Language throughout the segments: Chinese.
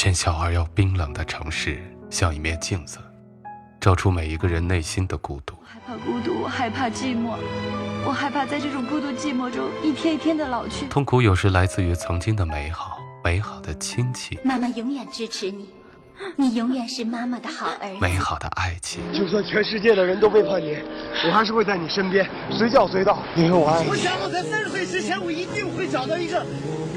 喧嚣而又冰冷的城市，像一面镜子，照出每一个人内心的孤独。我害怕孤独，我害怕寂寞，我害怕在这种孤独寂寞中一天一天的老去。痛苦有时来自于曾经的美好，美好的亲戚，妈妈永远支持你，你永远是妈妈的好儿子。美好的爱情。就算全世界的人都背叛你，我还是会在你身边，随叫随到，因为我爱你。我想我在三十岁之前，我一定会找到一个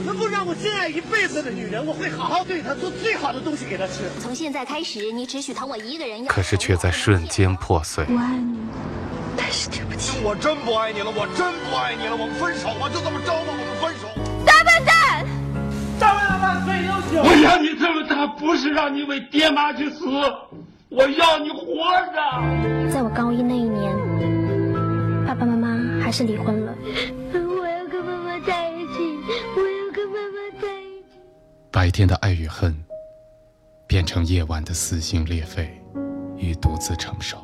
能够让我真爱一辈子的女人，我会好好对她，做最好的东西给她吃。从现在开始，你只许疼我一个人。可是却在瞬间破碎。我爱你，但是对不起。我真不爱你了，我真不爱你了，我们分手吧，就这么着吧，我们分手。大笨蛋！大笨蛋万岁优秀！我要你这么大，不是让你为爹妈去死，我要你活着。在我高一那一年，爸爸妈妈还是离婚了。我要跟妈妈在一起，我要跟妈妈在一起。白天的爱与恨，变成夜晚的撕心裂肺与独自承受；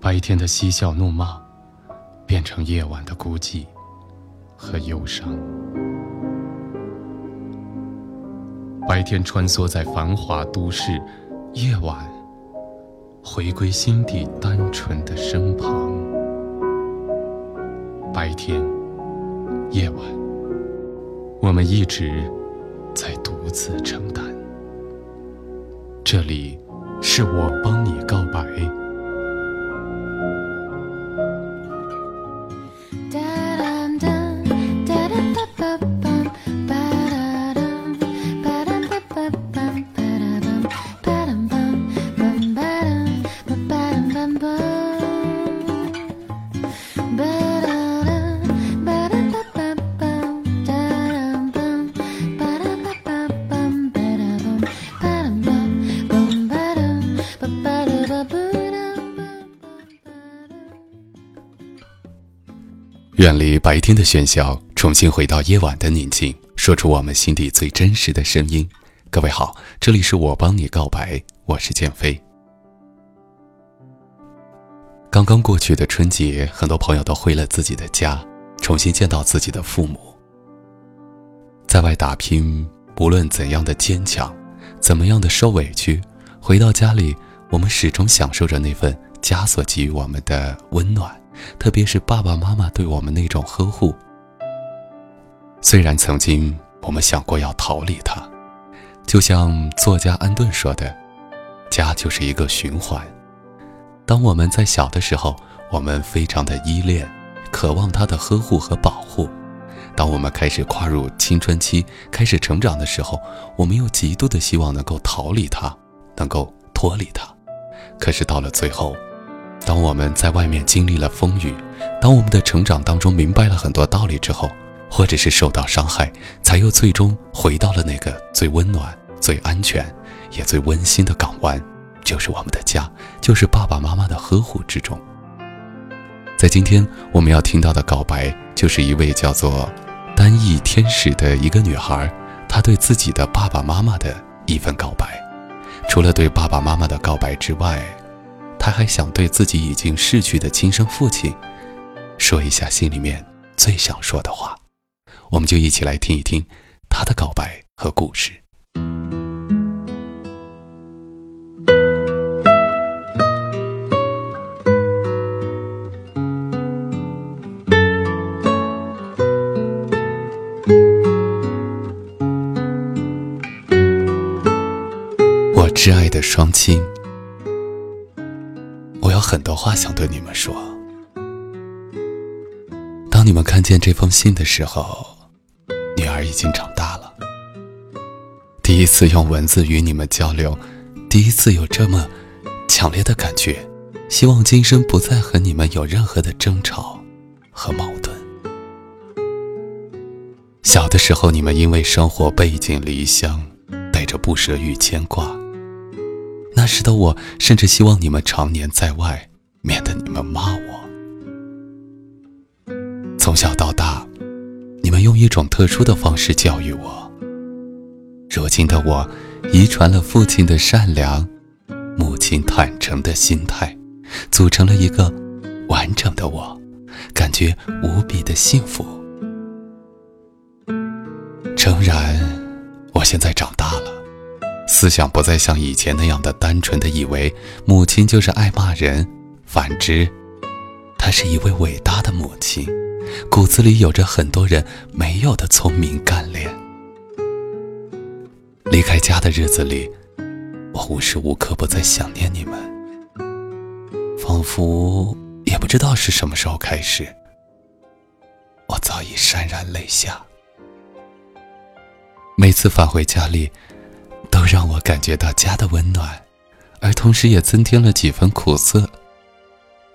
白天的嬉笑怒骂，变成夜晚的孤寂和忧伤。白天穿梭在繁华都市，夜晚回归心底单纯的身旁。白天，夜晚。我们一直在独自承担。这里是我帮你告远离白天的喧嚣，重新回到夜晚的宁静，说出我们心底最真实的声音。各位好，这里是我帮你告白，我是建飞。刚刚过去的春节，很多朋友都回了自己的家，重新见到自己的父母。在外打拼，不论怎样的坚强，怎么样的受委屈，回到家里，我们始终享受着那份家所给予我们的温暖。特别是爸爸妈妈对我们那种呵护。虽然曾经我们想过要逃离他，就像作家安顿说的：“家就是一个循环。当我们在小的时候，我们非常的依恋，渴望他的呵护和保护；当我们开始跨入青春期，开始成长的时候，我们又极度的希望能够逃离他，能够脱离他。可是到了最后，当我们在外面经历了风雨，当我们的成长当中明白了很多道理之后，或者是受到伤害，才又最终回到了那个最温暖、最安全，也最温馨的港湾，就是我们的家，就是爸爸妈妈的呵护之中。在今天我们要听到的告白，就是一位叫做单翼天使的一个女孩，她对自己的爸爸妈妈的一份告白。除了对爸爸妈妈的告白之外，他还想对自己已经逝去的亲生父亲说一下心里面最想说的话，我们就一起来听一听他的告白和故事。我挚爱的双亲。很多话想对你们说。当你们看见这封信的时候，女儿已经长大了。第一次用文字与你们交流，第一次有这么强烈的感觉，希望今生不再和你们有任何的争吵和矛盾。小的时候，你们因为生活背井离乡，带着不舍与牵挂。时的我，甚至希望你们常年在外，免得你们骂我。从小到大，你们用一种特殊的方式教育我。如今的我，遗传了父亲的善良，母亲坦诚的心态，组成了一个完整的我，感觉无比的幸福。诚然，我现在长大了，思想不再像以前那样的单纯的以为母亲就是爱骂人，反之，她是一位伟大的母亲，骨子里有着很多人没有的聪明干练。离开家的日子里，我无时无刻不在想念你们，仿佛也不知道是什么时候开始，我早已潸然泪下。每次返回家里，都让我感觉到家的温暖，而同时也增添了几分苦涩。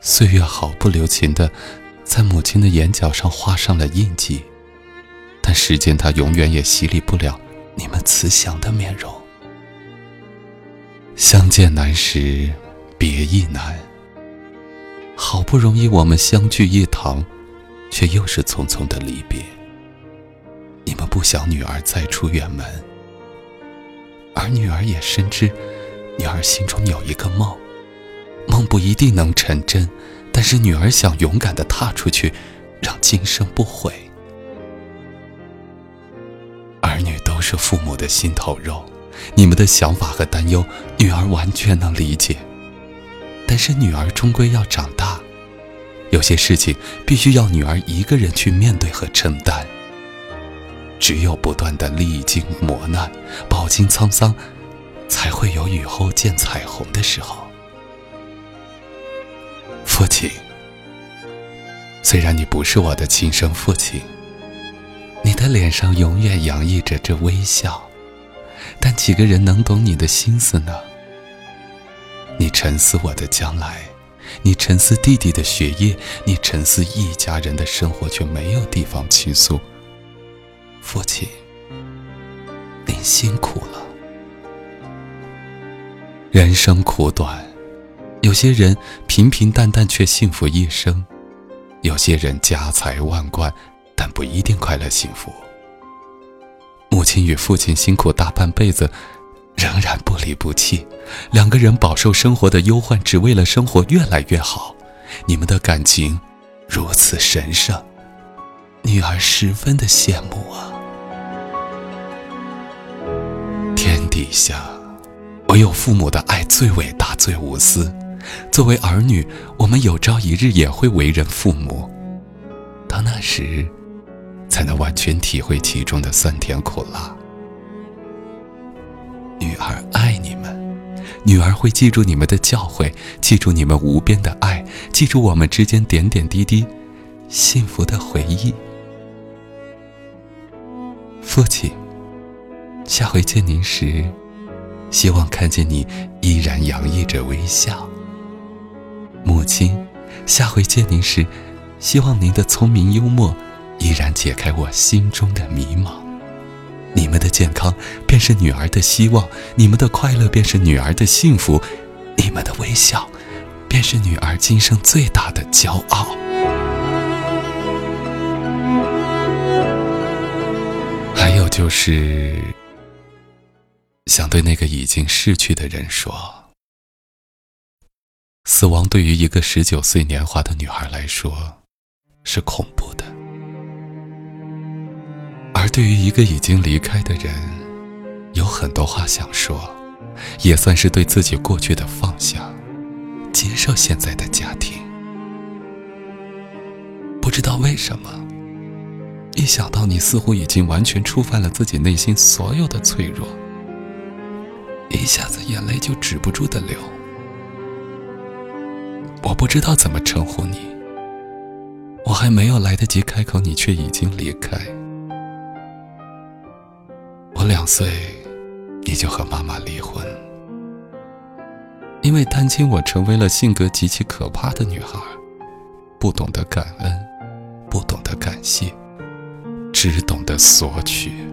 岁月毫不留情的在母亲的眼角上画上了印记，但时间它永远也洗礼不了你们慈祥的面容。相见难时，别亦难。好不容易我们相聚一堂，却又是匆匆的离别。你们不想女儿再出远门，而女儿也深知，女儿心中有一个梦，梦不一定能成真，但是女儿想勇敢的踏出去，让今生不悔。儿女都是父母的心头肉，你们的想法和担忧，女儿完全能理解。但是女儿终归要长大，有些事情必须要女儿一个人去面对和承担。只有不断的历经磨难，饱经沧桑，才会有雨后见彩虹的时候。父亲，虽然你不是我的亲生父亲，你的脸上永远洋溢着这微笑，但几个人能懂你的心思呢？你沉思我的将来，你沉思弟弟的学业，你沉思一家人的生活，却没有地方倾诉。父亲，您辛苦了。人生苦短，有些人平平淡淡却幸福一生，有些人家财万贯，但不一定快乐幸福。母亲与父亲辛苦大半辈子，仍然不离不弃，两个人饱受生活的忧患，只为了生活越来越好。你们的感情如此神圣，女儿十分的羡慕啊。底下，唯有父母的爱最伟大、最无私。作为儿女，我们有朝一日也会为人父母，到那时，才能完全体会其中的酸甜苦辣。女儿爱你们，女儿会记住你们的教诲，记住你们无边的爱，记住我们之间点点滴滴幸福的回忆。父亲。下回见您时，希望看见你依然洋溢着微笑。母亲，下回见您时，希望您的聪明幽默依然解开我心中的迷茫。你们的健康便是女儿的希望，你们的快乐便是女儿的幸福，你们的微笑便是女儿今生最大的骄傲。还有就是。想对那个已经逝去的人说：死亡对于一个十九岁年华的女孩来说是恐怖的，而对于一个已经离开的人，有很多话想说，也算是对自己过去的放下，接受现在的家庭。不知道为什么，一想到你似乎已经完全触犯了自己内心所有的脆弱。一下子眼泪就止不住的流，我不知道怎么称呼你，我还没有来得及开口，你却已经离开。我两岁，你就和妈妈离婚，因为担心我成为了性格极其可怕的女孩，不懂得感恩，不懂得感谢，只懂得索取。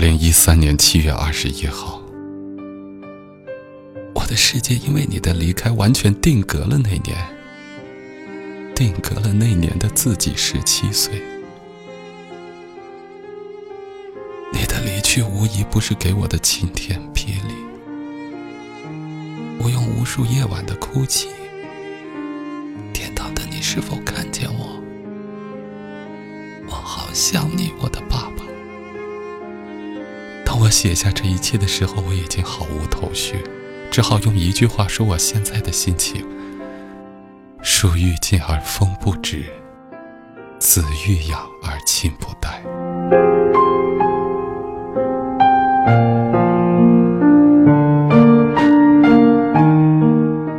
二零一三年七月二十一号，我的世界因为你的离开完全定格了。那年，定格了那年的自己十七岁。你的离去无疑不是给我的晴天霹雳。我用无数夜晚的哭泣，天堂的你是否看见我？我好想你，我的。写下这一切的时候，我已经毫无头绪，只好用一句话说我现在的心情：树欲静而风不止，子欲养而亲不待。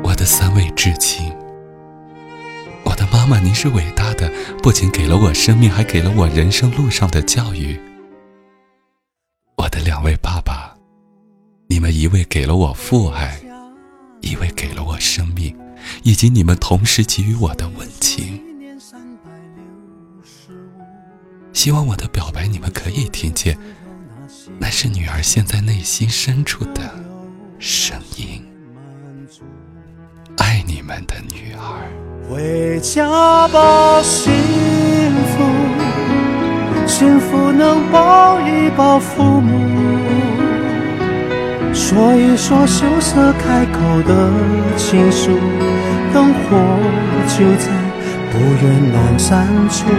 我的三位至亲，我的妈妈，您是伟大的，不仅给了我生命，还给了我人生路上的教育。一位给了我父爱，一位给了我生命，以及你们同时给予我的温情。希望我的表白你们可以听见，那是女儿现在内心深处的声音。爱你们的女儿。回家吧，幸福，幸福能抱一抱父母，说一说羞涩开口的情书，灯火就在不远阑珊处。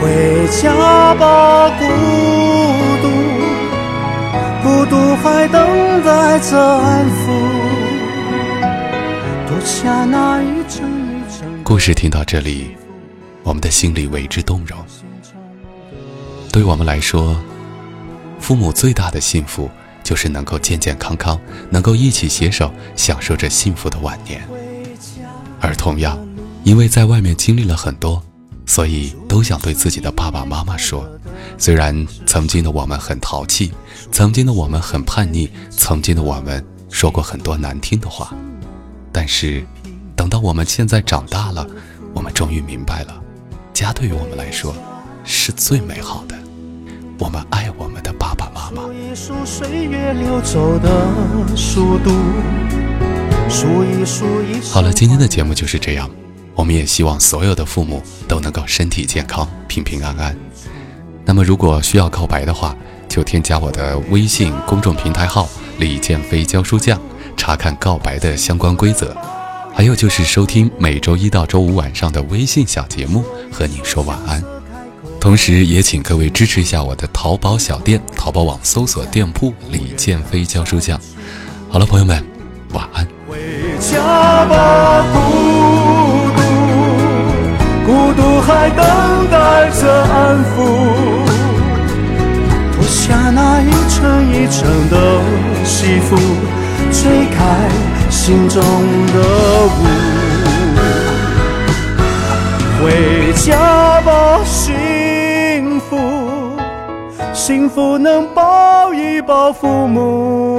回家吧，孤独，孤独还等待着安抚。脱下那一层一层故事听到这里，我们的心里为之动容。对我们来说，父母最大的幸福就是能够健健康康，能够一起携手享受着幸福的晚年。而同样，因为在外面经历了很多，所以都想对自己的爸爸妈妈说：虽然曾经的我们很淘气，曾经的我们很叛逆，曾经的我们说过很多难听的话。但是，等到我们现在长大了，我们终于明白了，家对于我们来说是最美好的。我们爱我们的爸爸妈妈。数一数岁月流走的速度，数一数一好了，今天的节目就是这样。我们也希望所有的父母都能够身体健康、平平安安。那么，如果需要告白的话，就添加我的微信公众平台号“李建飞教书匠”。查看告白的相关规则，还有就是收听每周一到周五晚上的微信小节目，和你说晚安。同时，也请各位支持一下我的淘宝小店，淘宝网搜索店铺“李建飞教书匠”。好了，朋友们，晚安。回家吧，孤独，孤独还等待着安抚。脱下那一层一层的西服。吹开心中的雾，幸福，能抱一抱父母。